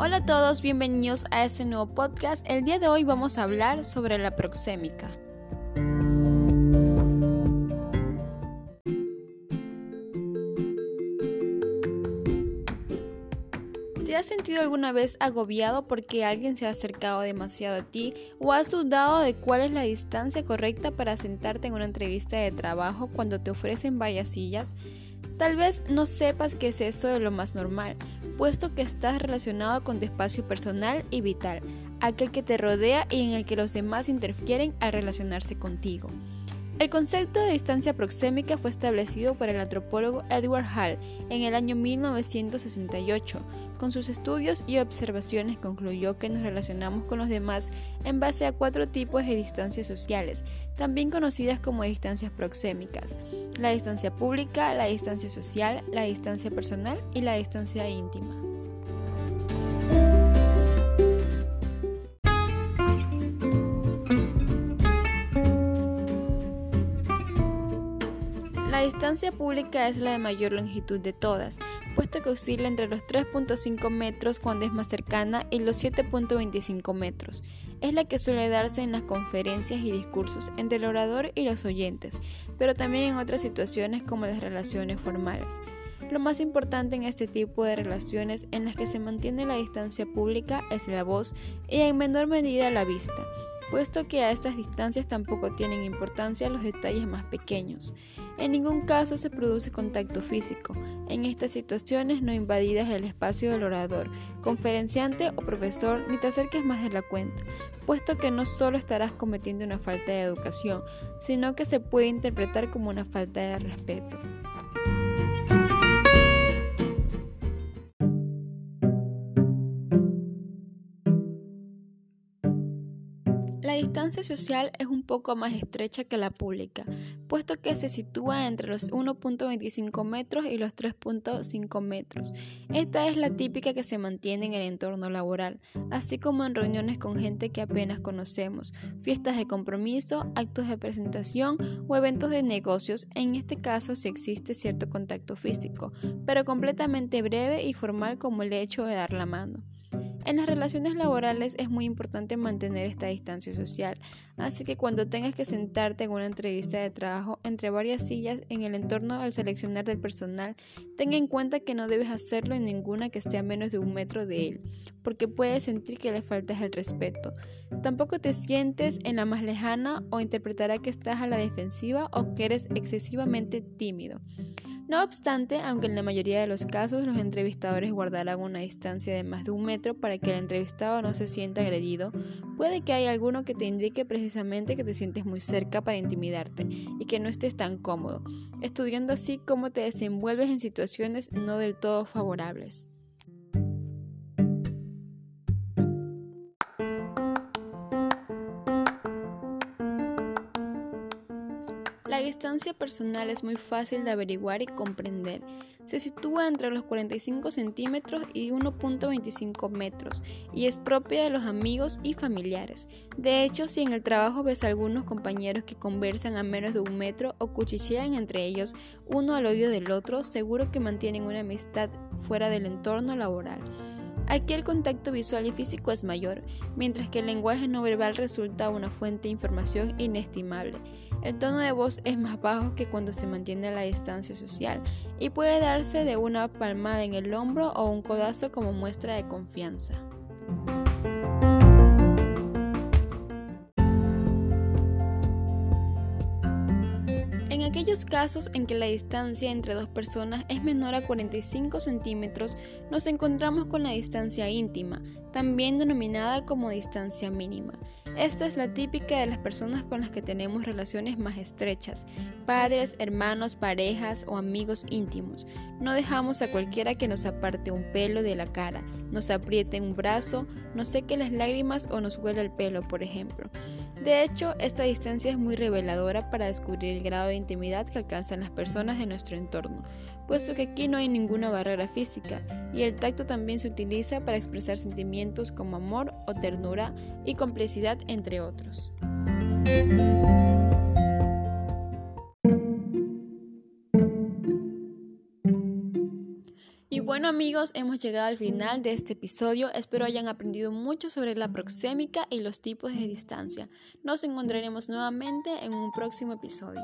Hola a todos, bienvenidos a este nuevo podcast. El día de hoy vamos a hablar sobre la proxémica. ¿Te has sentido alguna vez agobiado porque alguien se ha acercado demasiado a ti o has dudado de cuál es la distancia correcta para sentarte en una entrevista de trabajo cuando te ofrecen varias sillas? Tal vez no sepas qué es eso de lo más normal, puesto que estás relacionado con tu espacio personal y vital, aquel que te rodea y en el que los demás interfieren al relacionarse contigo. El concepto de distancia proxémica fue establecido por el antropólogo Edward Hall en el año 1968. Con sus estudios y observaciones concluyó que nos relacionamos con los demás en base a cuatro tipos de distancias sociales, también conocidas como distancias proxémicas. La distancia pública, la distancia social, la distancia personal y la distancia íntima. La distancia pública es la de mayor longitud de todas, puesto que oscila entre los 3.5 metros cuando es más cercana y los 7.25 metros. Es la que suele darse en las conferencias y discursos entre el orador y los oyentes, pero también en otras situaciones como las relaciones formales. Lo más importante en este tipo de relaciones en las que se mantiene la distancia pública es la voz y en menor medida la vista, puesto que a estas distancias tampoco tienen importancia los detalles más pequeños. En ningún caso se produce contacto físico. En estas situaciones no invadidas el espacio del orador, conferenciante o profesor, ni te acerques más de la cuenta, puesto que no solo estarás cometiendo una falta de educación, sino que se puede interpretar como una falta de respeto. Distancia social es un poco más estrecha que la pública, puesto que se sitúa entre los 1.25 metros y los 3.5 metros. Esta es la típica que se mantiene en el entorno laboral, así como en reuniones con gente que apenas conocemos, fiestas de compromiso, actos de presentación o eventos de negocios. En este caso sí existe cierto contacto físico, pero completamente breve y formal como el hecho de dar la mano. En las relaciones laborales es muy importante mantener esta distancia social, así que cuando tengas que sentarte en una entrevista de trabajo entre varias sillas en el entorno al seleccionar del personal, ten en cuenta que no debes hacerlo en ninguna que esté a menos de un metro de él, porque puedes sentir que le faltas el respeto. Tampoco te sientes en la más lejana o interpretará que estás a la defensiva o que eres excesivamente tímido. No obstante, aunque en la mayoría de los casos los entrevistadores guardarán una distancia de más de un metro para que el entrevistado no se sienta agredido, puede que haya alguno que te indique precisamente que te sientes muy cerca para intimidarte y que no estés tan cómodo, estudiando así cómo te desenvuelves en situaciones no del todo favorables. Distancia personal es muy fácil de averiguar y comprender. Se sitúa entre los 45 centímetros y 1.25 metros y es propia de los amigos y familiares. De hecho, si en el trabajo ves a algunos compañeros que conversan a menos de un metro o cuchichean entre ellos uno al oído del otro, seguro que mantienen una amistad fuera del entorno laboral. Aquí el contacto visual y físico es mayor, mientras que el lenguaje no verbal resulta una fuente de información inestimable. El tono de voz es más bajo que cuando se mantiene la distancia social y puede darse de una palmada en el hombro o un codazo como muestra de confianza. Aquellos casos en que la distancia entre dos personas es menor a 45 centímetros, nos encontramos con la distancia íntima, también denominada como distancia mínima. Esta es la típica de las personas con las que tenemos relaciones más estrechas, padres, hermanos, parejas o amigos íntimos. No dejamos a cualquiera que nos aparte un pelo de la cara, nos apriete un brazo, nos seque las lágrimas o nos huela el pelo, por ejemplo. De hecho, esta distancia es muy reveladora para descubrir el grado de intimidad que alcanzan las personas de nuestro entorno, puesto que aquí no hay ninguna barrera física y el tacto también se utiliza para expresar sentimientos como amor o ternura y complicidad, entre otros. Bueno amigos, hemos llegado al final de este episodio. Espero hayan aprendido mucho sobre la proxémica y los tipos de distancia. Nos encontraremos nuevamente en un próximo episodio.